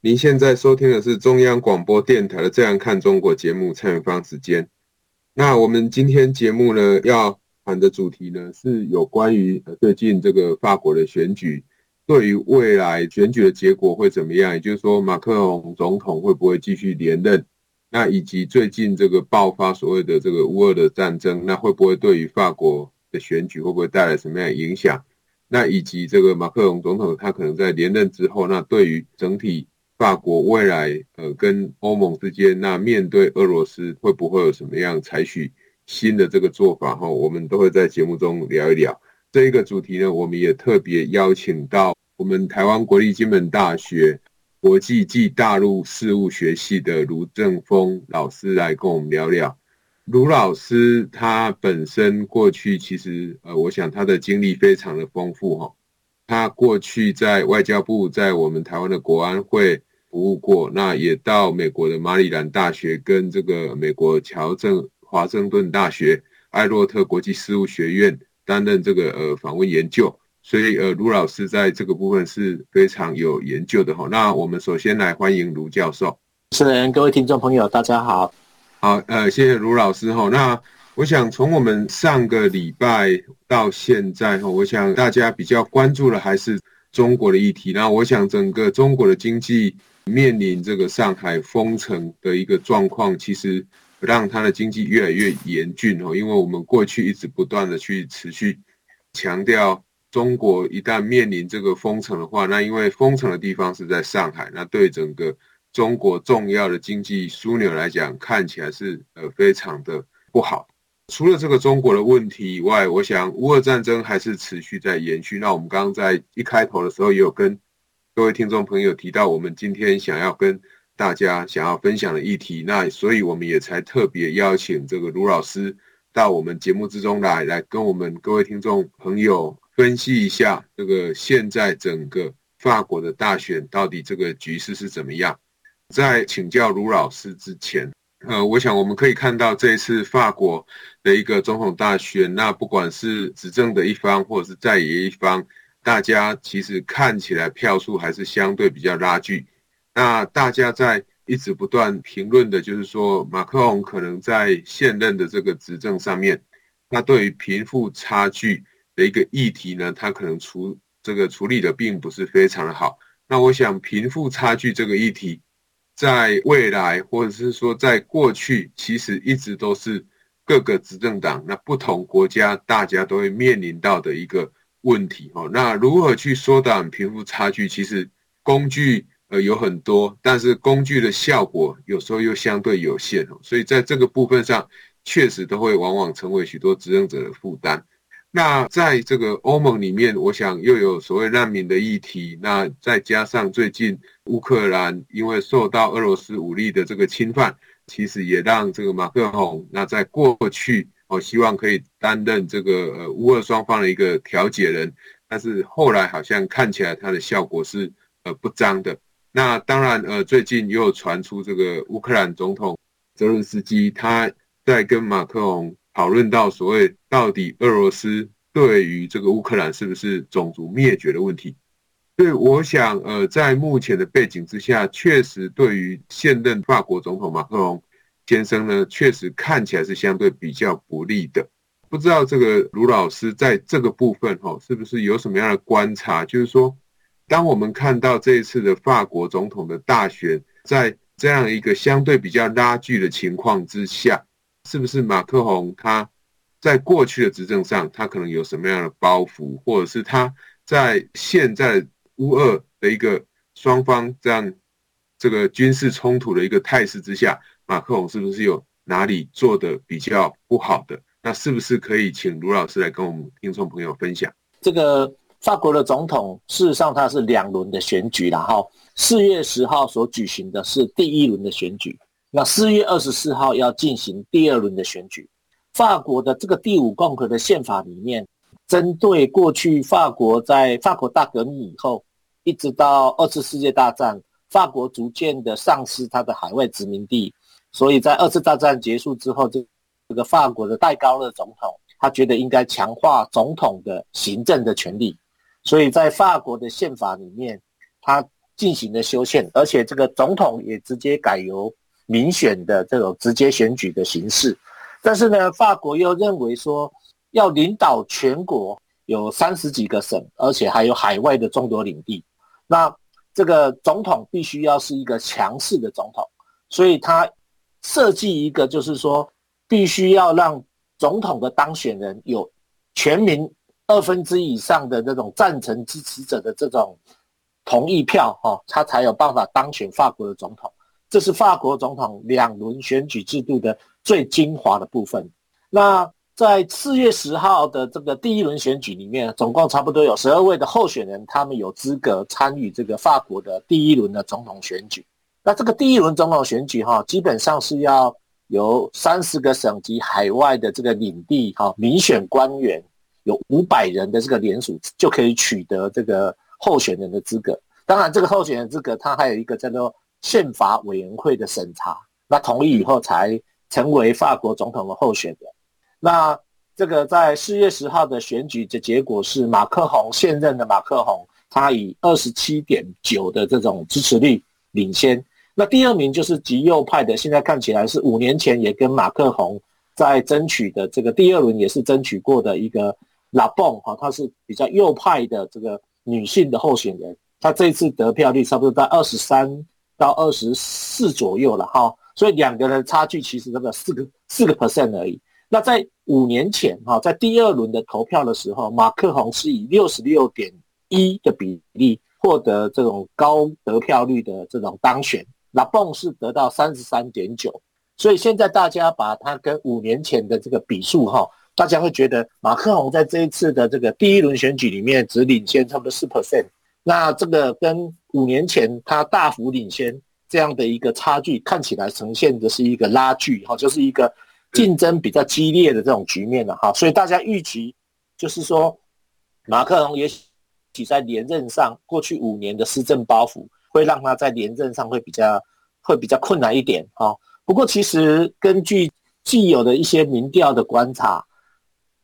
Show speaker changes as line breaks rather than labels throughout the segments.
您现在收听的是中央广播电台的《这样看中国》节目，蔡明芳时间。那我们今天节目呢，要谈的主题呢，是有关于最近这个法国的选举，对于未来选举的结果会怎么样？也就是说，马克龙总统会不会继续连任？那以及最近这个爆发所谓的这个乌俄的战争，那会不会对于法国的选举会不会带来什么样的影响？那以及这个马克龙总统他可能在连任之后，那对于整体法国未来呃跟欧盟之间，那面对俄罗斯会不会有什么样采取新的这个做法？哈，我们都会在节目中聊一聊这一个主题呢。我们也特别邀请到我们台湾国立金门大学。国际暨大陆事务学系的卢正峰老师来跟我们聊聊。卢老师他本身过去其实呃，我想他的经历非常的丰富哈。他过去在外交部，在我们台湾的国安会服务过，那也到美国的马里兰大学跟这个美国乔治华盛顿大学艾洛特国际事务学院担任这个呃访问研究。所以，呃，卢老师在这个部分是非常有研究的哈。那我们首先来欢迎卢教授。
主持人，各位听众朋友，大家好。
好，呃，谢谢卢老师哈。那我想从我们上个礼拜到现在哈，我想大家比较关注的还是中国的议题。那我想整个中国的经济面临这个上海封城的一个状况，其实让它的经济越来越严峻哦。因为我们过去一直不断的去持续强调。中国一旦面临这个封城的话，那因为封城的地方是在上海，那对整个中国重要的经济枢纽来讲，看起来是呃非常的不好。除了这个中国的问题以外，我想乌俄战争还是持续在延续。那我们刚刚在一开头的时候也有跟各位听众朋友提到，我们今天想要跟大家想要分享的议题，那所以我们也才特别邀请这个卢老师到我们节目之中来，来跟我们各位听众朋友。分析一下这个现在整个法国的大选到底这个局势是怎么样？在请教卢老师之前，呃，我想我们可以看到这一次法国的一个总统大选，那不管是执政的一方或者是在野一方，大家其实看起来票数还是相对比较拉锯。那大家在一直不断评论的就是说，马克龙可能在现任的这个执政上面，那对于贫富差距。的一个议题呢，他可能处这个处理的并不是非常的好。那我想，贫富差距这个议题，在未来或者是说在过去，其实一直都是各个执政党那不同国家大家都会面临到的一个问题哦。那如何去缩短贫富差距？其实工具呃有很多，但是工具的效果有时候又相对有限哦。所以在这个部分上，确实都会往往成为许多执政者的负担。那在这个欧盟里面，我想又有所谓难民的议题，那再加上最近乌克兰因为受到俄罗斯武力的这个侵犯，其实也让这个马克宏那在过去哦希望可以担任这个呃乌俄双方的一个调解人，但是后来好像看起来他的效果是呃不彰的。那当然呃最近又传出这个乌克兰总统泽伦斯基他在跟马克龙。讨论到所谓到底俄罗斯对于这个乌克兰是不是种族灭绝的问题，所以我想，呃，在目前的背景之下，确实对于现任法国总统马克龙先生呢，确实看起来是相对比较不利的。不知道这个卢老师在这个部分哈，是不是有什么样的观察？就是说，当我们看到这一次的法国总统的大选，在这样一个相对比较拉锯的情况之下。是不是马克宏他在过去的执政上，他可能有什么样的包袱，或者是他在现在乌俄的一个双方这样这个军事冲突的一个态势之下，马克宏是不是有哪里做的比较不好的？那是不是可以请卢老师来跟我们听众朋友分享？
这个法国的总统事实上它是两轮的选举，然后四月十号所举行的是第一轮的选举，那四月二十四号要进行第二轮的选举。法国的这个第五共和的宪法里面，针对过去法国在法国大革命以后，一直到二次世界大战，法国逐渐的丧失它的海外殖民地，所以在二次大战结束之后，这这个法国的戴高乐总统。他觉得应该强化总统的行政的权力，所以在法国的宪法里面，他进行了修宪，而且这个总统也直接改由民选的这种直接选举的形式。但是呢，法国又认为说要领导全国有三十几个省，而且还有海外的众多领地，那这个总统必须要是一个强势的总统，所以他设计一个就是说必须要让。总统的当选人有全民二分之以上的这种赞成支持者的这种同意票，哈，他才有办法当选法国的总统。这是法国总统两轮选举制度的最精华的部分。那在四月十号的这个第一轮选举里面，总共差不多有十二位的候选人，他们有资格参与这个法国的第一轮的总统选举。那这个第一轮总统选举，哈，基本上是要。由三十个省级海外的这个领地，哈，民选官员有五百人的这个联署，就可以取得这个候选人的资格。当然，这个候选人资格，他还有一个叫做宪法委员会的审查，那同意以后才成为法国总统的候选人。那这个在四月十号的选举的结果是，马克宏现任的马克宏，他以二十七点九的这种支持率领先。那第二名就是极右派的，现在看起来是五年前也跟马克宏在争取的这个第二轮也是争取过的一个拉蹦哈，她是比较右派的这个女性的候选人，她这次得票率差不多在二十三到二十四左右了哈，所以两个人差距其实这个四个四个 percent 而已。那在五年前哈，在第二轮的投票的时候，马克宏是以六十六点一的比例获得这种高得票率的这种当选。拉蹦是得到三十三点九，所以现在大家把它跟五年前的这个比数哈，大家会觉得马克宏在这一次的这个第一轮选举里面只领先差不多四 percent，那这个跟五年前他大幅领先这样的一个差距，看起来呈现的是一个拉锯哈，就是一个竞争比较激烈的这种局面了哈，所以大家预期就是说马克宏也许在连任上过去五年的施政包袱。会让他在连任上会比较会比较困难一点哈。不过其实根据既有的一些民调的观察，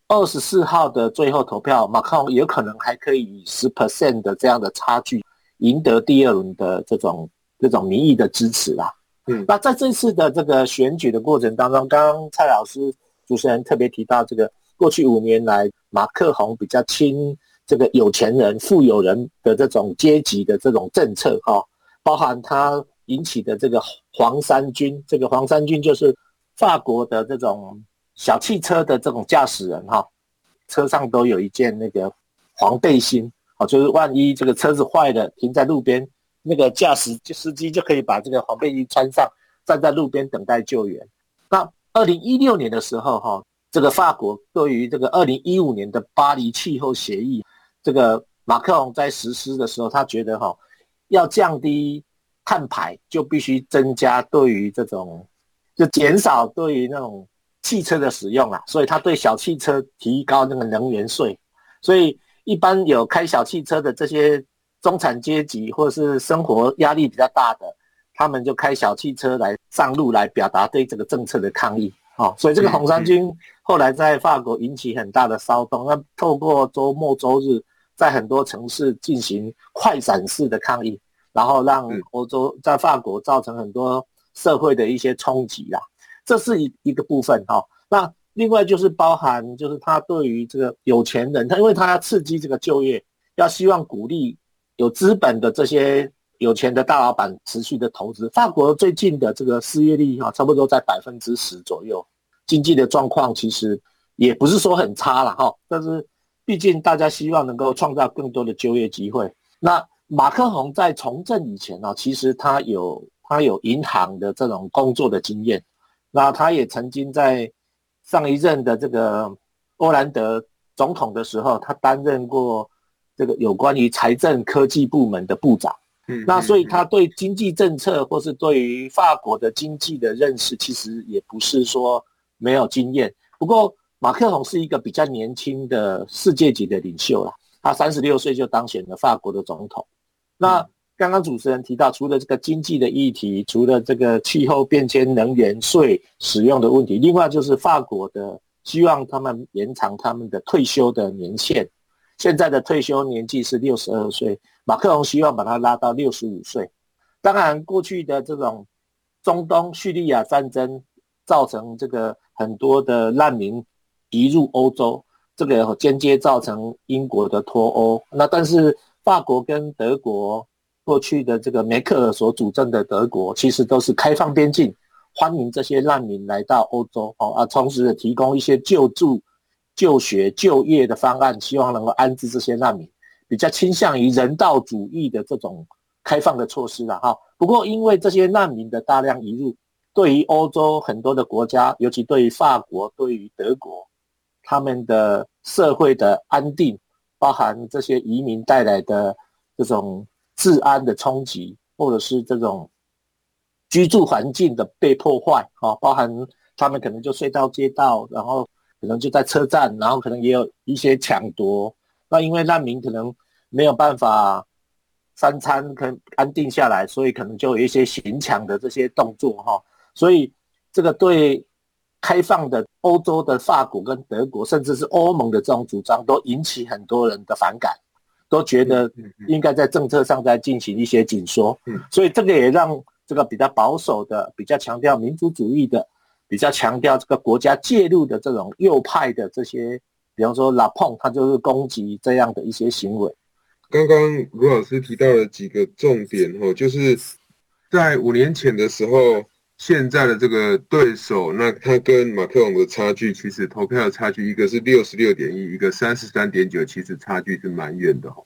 二十四号的最后投票，马克宏有可能还可以以十 percent 的这样的差距赢得第二轮的这种这种民意的支持啦。嗯，那在这次的这个选举的过程当中，刚刚蔡老师主持人特别提到这个过去五年来马克宏比较亲。这个有钱人、富有人的这种阶级的这种政策，哈，包含他引起的这个黄衫军，这个黄衫军就是法国的这种小汽车的这种驾驶人，哈，车上都有一件那个黄背心，哦，就是万一这个车子坏了，停在路边，那个驾驶司机就可以把这个黄背心穿上，站在路边等待救援。那二零一六年的时候，哈，这个法国对于这个二零一五年的巴黎气候协议。这个马克龙在实施的时候，他觉得哈，要降低碳排，就必须增加对于这种，就减少对于那种汽车的使用啊，所以他对小汽车提高那个能源税，所以一般有开小汽车的这些中产阶级或者是生活压力比较大的，他们就开小汽车来上路来表达对这个政策的抗议。哦，所以这个红衫军后来在法国引起很大的骚动，那透过周末周日。在很多城市进行快闪式的抗议，然后让欧洲在法国造成很多社会的一些冲击啦。这是一一个部分哈。那另外就是包含，就是他对于这个有钱人，他因为他要刺激这个就业，要希望鼓励有资本的这些有钱的大老板持续的投资。法国最近的这个失业率哈，差不多在百分之十左右，经济的状况其实也不是说很差了哈，但是。毕竟大家希望能够创造更多的就业机会。那马克宏在从政以前呢，其实他有他有银行的这种工作的经验。那他也曾经在上一任的这个欧兰德总统的时候，他担任过这个有关于财政科技部门的部长。嗯，那所以他对经济政策或是对于法国的经济的认识，其实也不是说没有经验。不过马克龙是一个比较年轻的世界级的领袖啦，他三十六岁就当选了法国的总统。那刚刚主持人提到，除了这个经济的议题，除了这个气候变迁、能源税使用的问题，另外就是法国的希望他们延长他们的退休的年限。现在的退休年纪是六十二岁，马克龙希望把它拉到六十五岁。当然，过去的这种中东叙利亚战争造成这个很多的难民移入欧洲，这个间接造成英国的脱欧。那但是法国跟德国。过去的这个梅克尔所主政的德国，其实都是开放边境，欢迎这些难民来到欧洲哦，啊，同时也提供一些救助、就学、就业的方案，希望能够安置这些难民，比较倾向于人道主义的这种开放的措施了哈。不过，因为这些难民的大量移入，对于欧洲很多的国家，尤其对于法国、对于德国，他们的社会的安定，包含这些移民带来的这种。治安的冲击，或者是这种居住环境的被破坏，啊，包含他们可能就睡到街道，然后可能就在车站，然后可能也有一些抢夺。那因为难民可能没有办法三餐可能安定下来，所以可能就有一些行抢的这些动作，哈。所以这个对开放的欧洲的法国跟德国，甚至是欧盟的这种主张，都引起很多人的反感。都觉得应该在政策上再进行一些紧缩，所以这个也让这个比较保守的、比较强调民族主义的、比较强调这个国家介入的这种右派的这些，比方说拉碰，他就是攻击这样的一些行为。
刚刚卢老师提到了几个重点哦，就是在五年前的时候，现在的这个对手，那他跟马克龙的差距，其实投票的差距，一个是六十六点一，一个三十三点九，其实差距是蛮远的哈。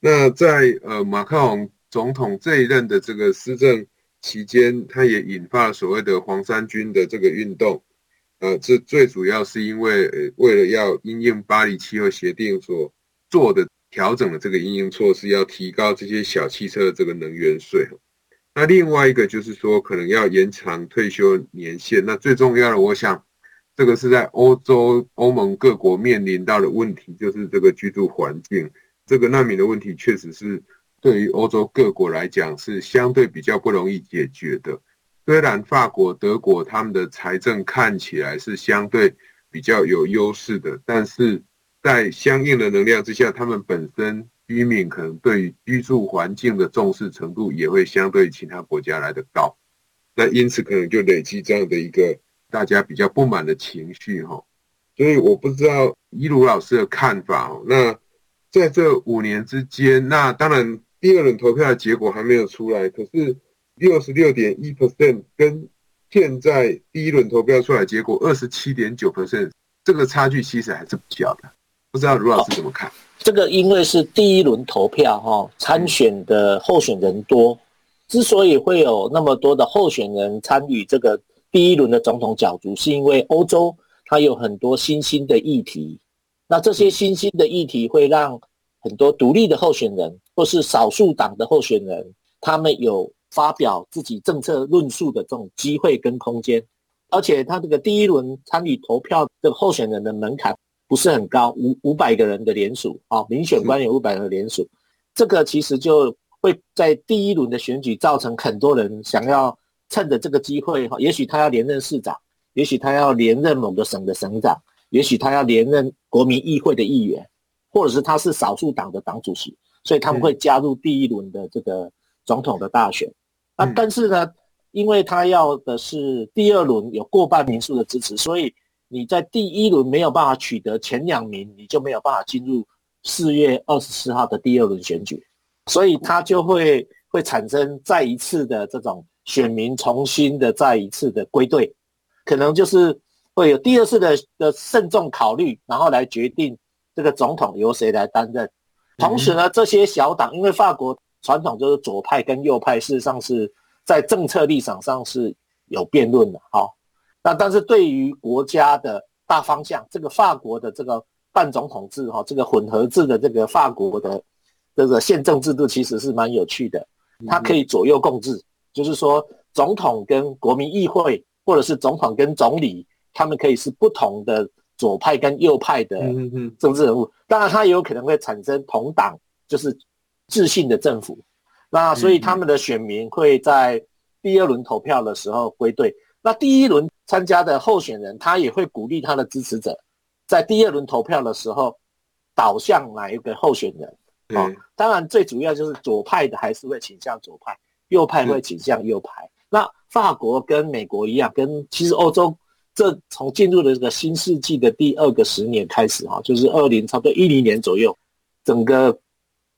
那在呃马克龙总统这一任的这个施政期间，他也引发了所谓的黄衫军的这个运动，呃，这最主要是因为呃为了要因应巴黎气候协定所做的调整的这个应用措施，要提高这些小汽车的这个能源税。那另外一个就是说，可能要延长退休年限。那最重要的，我想，这个是在欧洲欧盟各国面临到的问题，就是这个居住环境，这个难民的问题，确实是对于欧洲各国来讲是相对比较不容易解决的。虽然法国、德国他们的财政看起来是相对比较有优势的，但是在相应的能量之下，他们本身。居民可能对于居住环境的重视程度也会相对其他国家来得高，那因此可能就累积这样的一个大家比较不满的情绪哈。所以我不知道伊鲁老师的看法哦。那在这五年之间，那当然第二轮投票的结果还没有出来，可是六十六点一 percent 跟现在第一轮投票出来结果二十七点九 percent，这个差距其实还是比较的。不知道卢老师怎么看？
这个因为是第一轮投票哈，参选的候选人多，之所以会有那么多的候选人参与这个第一轮的总统角逐，是因为欧洲它有很多新兴的议题，那这些新兴的议题会让很多独立的候选人或是少数党的候选人，他们有发表自己政策论述的这种机会跟空间，而且他这个第一轮参与投票的候选人的门槛。不是很高，五五百个人的联署啊，民选官有五百人的联署，这个其实就会在第一轮的选举造成很多人想要趁着这个机会哈，也许他要连任市长，也许他要连任某个省的省长，也许他要连任国民议会的议员，或者是他是少数党的党主席，所以他们会加入第一轮的这个总统的大选。啊，但是呢，因为他要的是第二轮有过半民数的支持，所以。你在第一轮没有办法取得前两名，你就没有办法进入四月二十四号的第二轮选举，所以它就会会产生再一次的这种选民重新的再一次的归队，可能就是会有第二次的的慎重考虑，然后来决定这个总统由谁来担任。同时呢，这些小党因为法国传统就是左派跟右派，事实上是在政策立场上是有辩论的，好。那但是对于国家的大方向，这个法国的这个半总统制哈，这个混合制的这个法国的这个宪政制度其实是蛮有趣的，它可以左右共治，就是说总统跟国民议会或者是总统跟总理，他们可以是不同的左派跟右派的政治人物，当然他也有可能会产生同党就是自信的政府，那所以他们的选民会在第二轮投票的时候归队。那第一轮参加的候选人，他也会鼓励他的支持者，在第二轮投票的时候导向哪一个候选人。哦，当然最主要就是左派的还是会倾向左派，右派会倾向右派。那法国跟美国一样，跟其实欧洲这从进入了这个新世纪的第二个十年开始，哈，就是二零差不多一零年左右，整个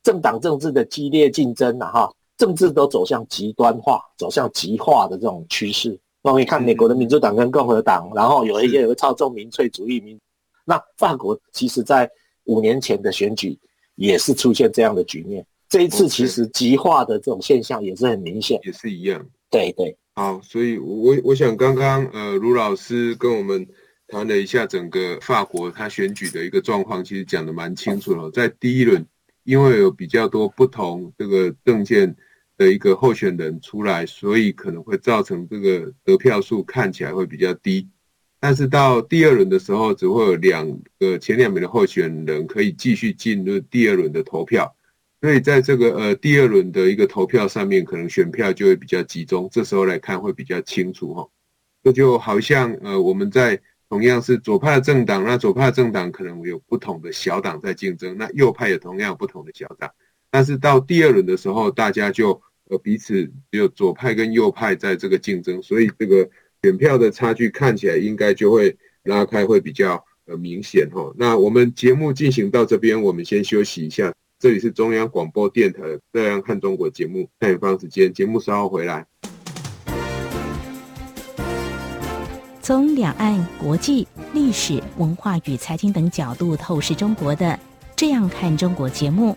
政党政治的激烈竞争啊，哈，政治都走向极端化、走向极化的这种趋势。我们看美国的民主党跟共和党，然后有一些也会操纵民粹主义民。那法国其实在五年前的选举也是出现这样的局面。这一次其实极化的这种现象也是很明显，
也是一样。
对对。
好，所以我我想刚刚呃卢老师跟我们谈了一下整个法国他选举的一个状况，其实讲的蛮清楚了。在第一轮，因为有比较多不同这个政见。的一个候选人出来，所以可能会造成这个得票数看起来会比较低。但是到第二轮的时候，只会有两个前两名的候选人可以继续进入第二轮的投票。所以在这个呃第二轮的一个投票上面，可能选票就会比较集中。这时候来看会比较清楚哈。这就好像呃我们在同样是左派的政党，那左派政党可能有不同的小党在竞争，那右派也同样有不同的小党。但是到第二轮的时候，大家就呃，彼此只有左派跟右派在这个竞争，所以这个选票的差距看起来应该就会拉开，会比较呃明显哈。那我们节目进行到这边，我们先休息一下。这里是中央广播电台《这样看中国》节目，蔡远芳时间，节目稍后回来。
从两岸、国际、历史、文化与财经等角度透视中国的《这样看中国》节目。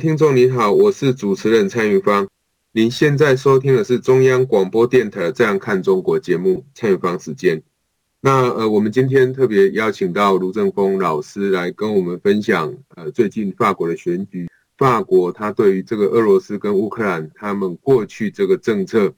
听众您好，我是主持人蔡玉芳。您现在收听的是中央广播电台《这样看中国》节目，蔡玉芳时间。那呃，我们今天特别邀请到卢正峰老师来跟我们分享呃，最近法国的选举，法国他对于这个俄罗斯跟乌克兰他们过去这个政策，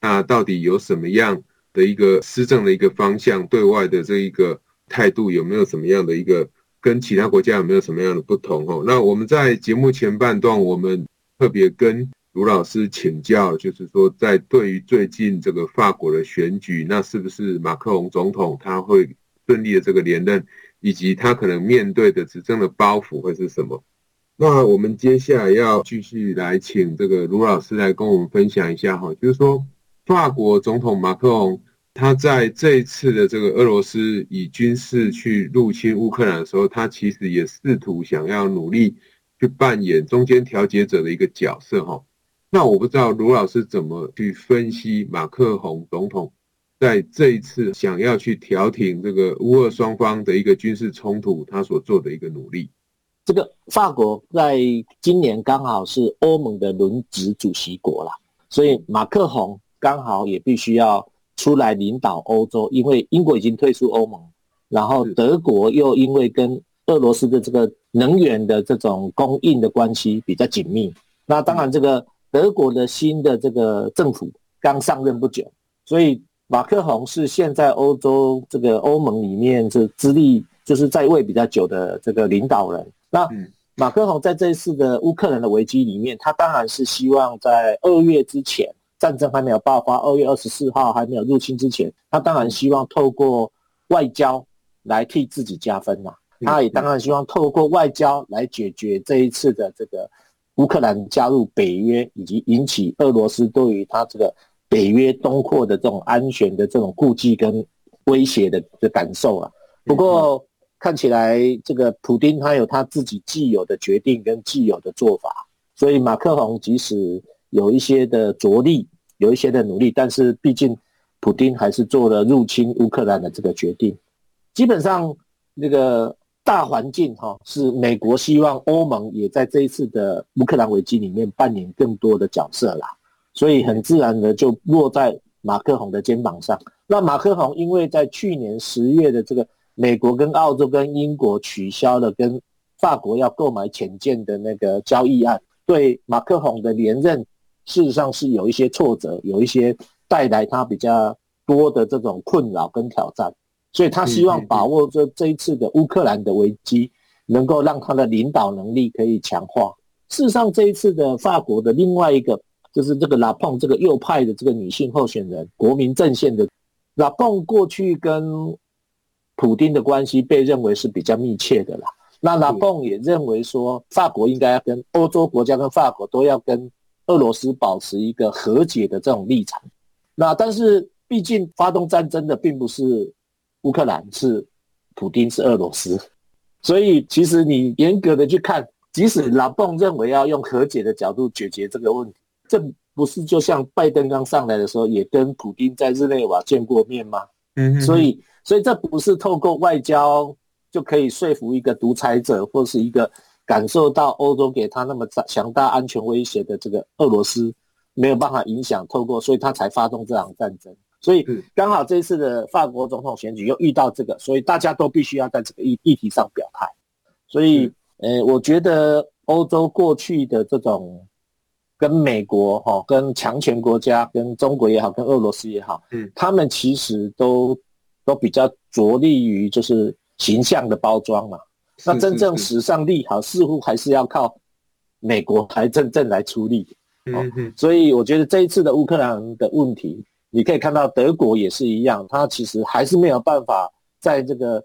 那到底有什么样的一个施政的一个方向，对外的这一个态度有没有什么样的一个？跟其他国家有没有什么样的不同？哦，那我们在节目前半段，我们特别跟卢老师请教，就是说，在对于最近这个法国的选举，那是不是马克龙总统他会顺利的这个连任，以及他可能面对的执政的包袱会是什么？那我们接下来要继续来请这个卢老师来跟我们分享一下，哈，就是说法国总统马克龙。他在这一次的这个俄罗斯以军事去入侵乌克兰的时候，他其实也试图想要努力去扮演中间调解者的一个角色哈。那我不知道卢老师怎么去分析马克宏总统在这一次想要去调停这个乌俄双方的一个军事冲突，他所做的一个努力。
这个法国在今年刚好是欧盟的轮值主席国了，所以马克宏刚好也必须要。出来领导欧洲，因为英国已经退出欧盟，然后德国又因为跟俄罗斯的这个能源的这种供应的关系比较紧密，那当然这个德国的新的这个政府刚上任不久，所以马克宏是现在欧洲这个欧盟里面是资历就是在位比较久的这个领导人。那马克宏在这一次的乌克兰的危机里面，他当然是希望在二月之前，战争还没有爆发，二月二十四号还没有入侵之前，他当然希望透过外交来替自己加分呐。他也当然希望透过外交来解决这一次的这个乌克兰加入北约，以及引起俄罗斯对于他这个北约东扩的这种安全的这种顾忌跟威胁的的感受啊。不过看起来这个普丁他有他自己既有的决定跟既有的做法，所以马克宏即使有一些的着力，有一些的努力，但是毕竟普丁还是做了入侵乌克兰的这个决定。基本上那个。大环境哈是美国希望欧盟也在这一次的乌克兰危机里面扮演更多的角色啦，所以很自然的就落在马克宏的肩膀上。那马克宏因为在去年十月的这个美国跟澳洲跟英国取消了跟法国要购买潜舰的那个交易案，对马克宏的连任事实上是有一些挫折，有一些带来他比较多的这种困扰跟挑战。所以他希望把握这这一次的乌克兰的危机，能够让他的领导能力可以强化。事实上，这一次的法国的另外一个就是这个拉蓬这个右派的这个女性候选人，国民阵线的拉蓬过去跟普丁的关系被认为是比较密切的啦。那拉蓬也认为说，法国应该要跟欧洲国家跟法国都要跟俄罗斯保持一个和解的这种立场。那但是毕竟发动战争的并不是。乌克兰是普京是俄罗斯，所以其实你严格的去看，即使拉蓬认为要用和解的角度解决这个问题，这不是就像拜登刚上来的时候也跟普京在日内瓦见过面吗？嗯，所以所以这不是透过外交就可以说服一个独裁者或是一个感受到欧洲给他那么强大安全威胁的这个俄罗斯没有办法影响，透过所以他才发动这场战争。所以刚好这一次的法国总统选举又遇到这个，所以大家都必须要在这个议议题上表态。所以，呃，我觉得欧洲过去的这种跟美国哈、跟强权国家、跟中国也好、跟俄罗斯也好，嗯，他们其实都都比较着力于就是形象的包装嘛。那真正史上利好，似乎还是要靠美国来真正来出力。嗯嗯。所以我觉得这一次的乌克兰的问题。你可以看到德国也是一样，它其实还是没有办法在这个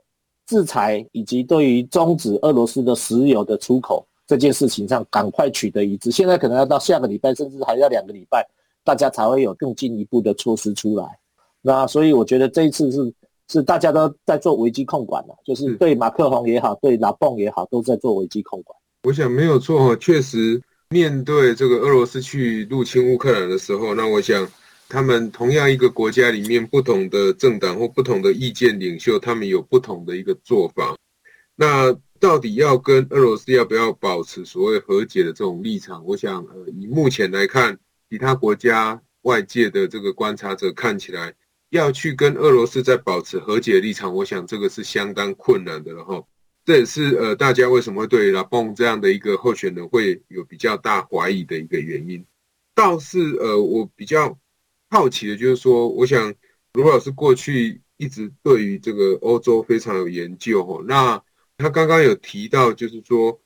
制裁以及对于终止俄罗斯的石油的出口这件事情上赶快取得一致。现在可能要到下个礼拜，甚至还要两个礼拜，大家才会有更进一步的措施出来。那所以我觉得这一次是是大家都在做危机控管了，就是对马克宏也好，对拉蓬也好，都在做危机控管。
我想没有错，确实面对这个俄罗斯去入侵乌克兰的时候，那我想。他们同样一个国家里面，不同的政党或不同的意见领袖，他们有不同的一个做法。那到底要跟俄罗斯要不要保持所谓和解的这种立场？我想，呃，以目前来看，其他国家外界的这个观察者看起来，要去跟俄罗斯再保持和解的立场，我想这个是相当困难的了哈。这也是呃，大家为什么会对拉崩这样的一个候选人会有比较大怀疑的一个原因。倒是呃，我比较。好奇的就是说，我想卢老师过去一直对于这个欧洲非常有研究哦。那他刚刚有提到，就是说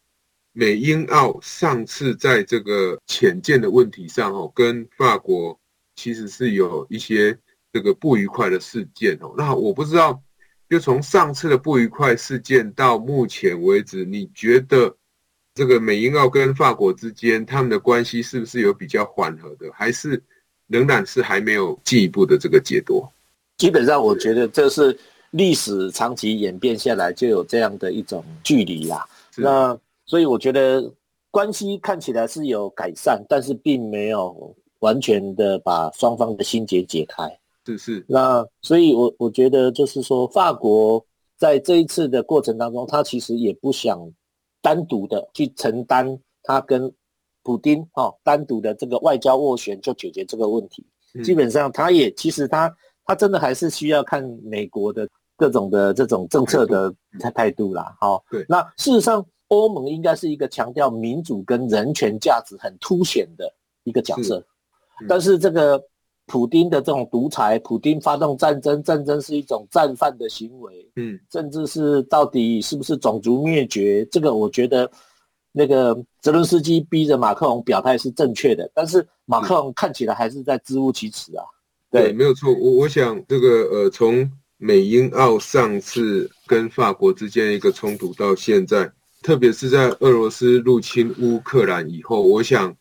美英澳上次在这个潜舰的问题上哈，跟法国其实是有一些这个不愉快的事件哦。那我不知道，就从上次的不愉快事件到目前为止，你觉得这个美英澳跟法国之间他们的关系是不是有比较缓和的，还是？仍然是还没有进一步的这个解读。
基本上，我觉得这是历史长期演变下来就有这样的一种距离啦。那所以我觉得关系看起来是有改善，但是并没有完全的把双方的心结解开。
是是。
那所以我，我我觉得就是说，法国在这一次的过程当中，他其实也不想单独的去承担他跟。普丁哈单独的这个外交斡旋就解决这个问题，基本上他也其实他他真的还是需要看美国的各种的这种政策的态度啦。好，对，那事实上，欧盟应该是一个强调民主跟人权价值很凸显的一个角色，是但是这个。普丁的这种独裁，普丁发动战争，战争是一种战犯的行为，嗯，甚至是到底是不是种族灭绝，这个我觉得那个泽伦斯基逼着马克龙表态是正确的，但是马克龙看起来还是在支吾其词啊。
对，对，没有错。我我想这个呃，从美英澳上次跟法国之间一个冲突到现在，特别是在俄罗斯入侵乌克兰以后，我想。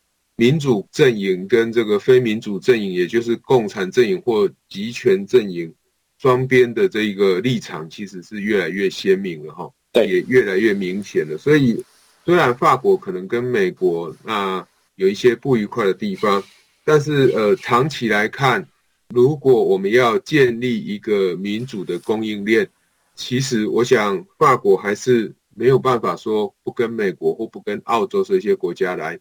民主阵营跟这个非民主阵营，也就是共产阵营或集权阵营，双边的这一个立场其实是越来越鲜明了哈，对，也越来越明显了。所以，虽然法国可能跟美国那有一些不愉快的地方，但是呃，长期来看，如果我们要建立一个民主的供应链，其实我想法国还是没有办法说不跟美国或不跟澳洲这些国家来。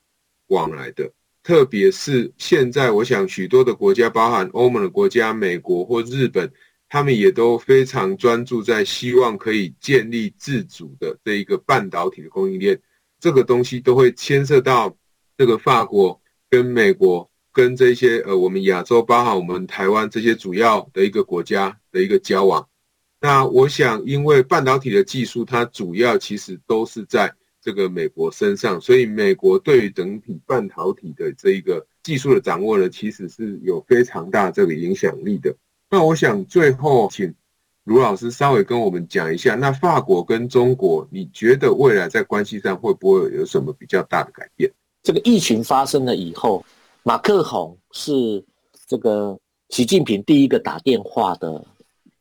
往来的，特别是现在，我想许多的国家，包含欧盟的国家、美国或日本，他们也都非常专注在希望可以建立自主的这一个半导体的供应链。这个东西都会牵涉到这个法国跟美国跟这些呃我们亚洲，包含我们台湾这些主要的一个国家的一个交往。那我想，因为半导体的技术，它主要其实都是在。这个美国身上，所以美国对于整体半导体的这一个技术的掌握呢，其实是有非常大这个影响力的。那我想最后请卢老师稍微跟我们讲一下，那法国跟中国，你觉得未来在关系上会不会有什么比较大的改变？
这个疫情发生了以后，马克宏是这个习近平第一个打电话的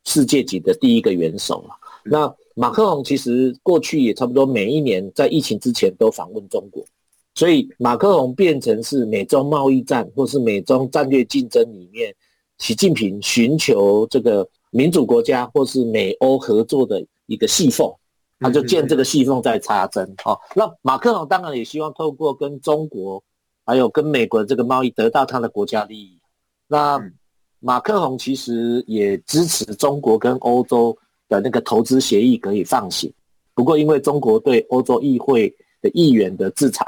世界级的第一个元首了。那马克龙其实过去也差不多每一年在疫情之前都访问中国，所以马克龙变成是美中贸易战或是美中战略竞争里面，习近平寻求这个民主国家或是美欧合作的一个细缝，他就见这个细缝在插针。哦，那马克龙当然也希望透过跟中国还有跟美国的这个贸易得到他的国家利益。那马克龙其实也支持中国跟欧洲。的那个投资协议可以放行，不过因为中国对欧洲议会的议员的制裁，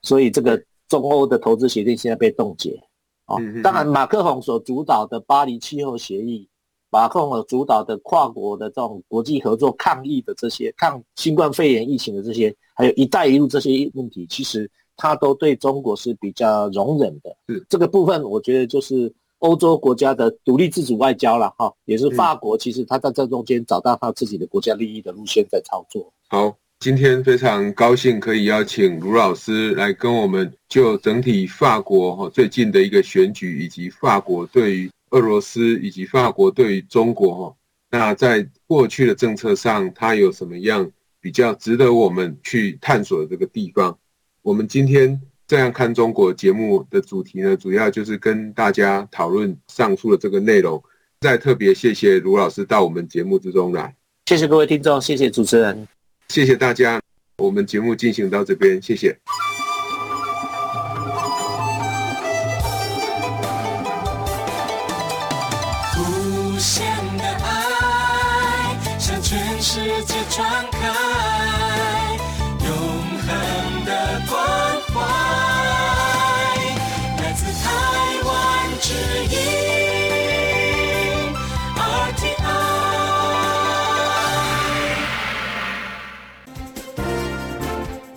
所以这个中欧的投资协定现在被冻结。哦，当然马克宏所主导的巴黎气候协议，马克宏所主导的跨国的这种国际合作抗疫的这些抗新冠肺炎疫情的这些，还有一带一路这些问题，其实他都对中国是比较容忍的。是这个部分，我觉得就是。欧洲国家的独立自主外交了哈，也是法国，其实他在这中间找到他自己的国家利益的路线在操作。
好，今天非常高兴可以邀请卢老师来跟我们就整体法国哈最近的一个选举，以及法国对于俄罗斯以及法国对于中国哈，那在过去的政策上，它有什么样比较值得我们去探索的这个地方？我们今天。这样看中国节目的主题呢，主要就是跟大家讨论上述的这个内容。再特别谢谢卢老师到我们节目之中来，
谢谢各位听众，谢谢主持人，
谢谢大家。我们节目进行到这边，谢谢。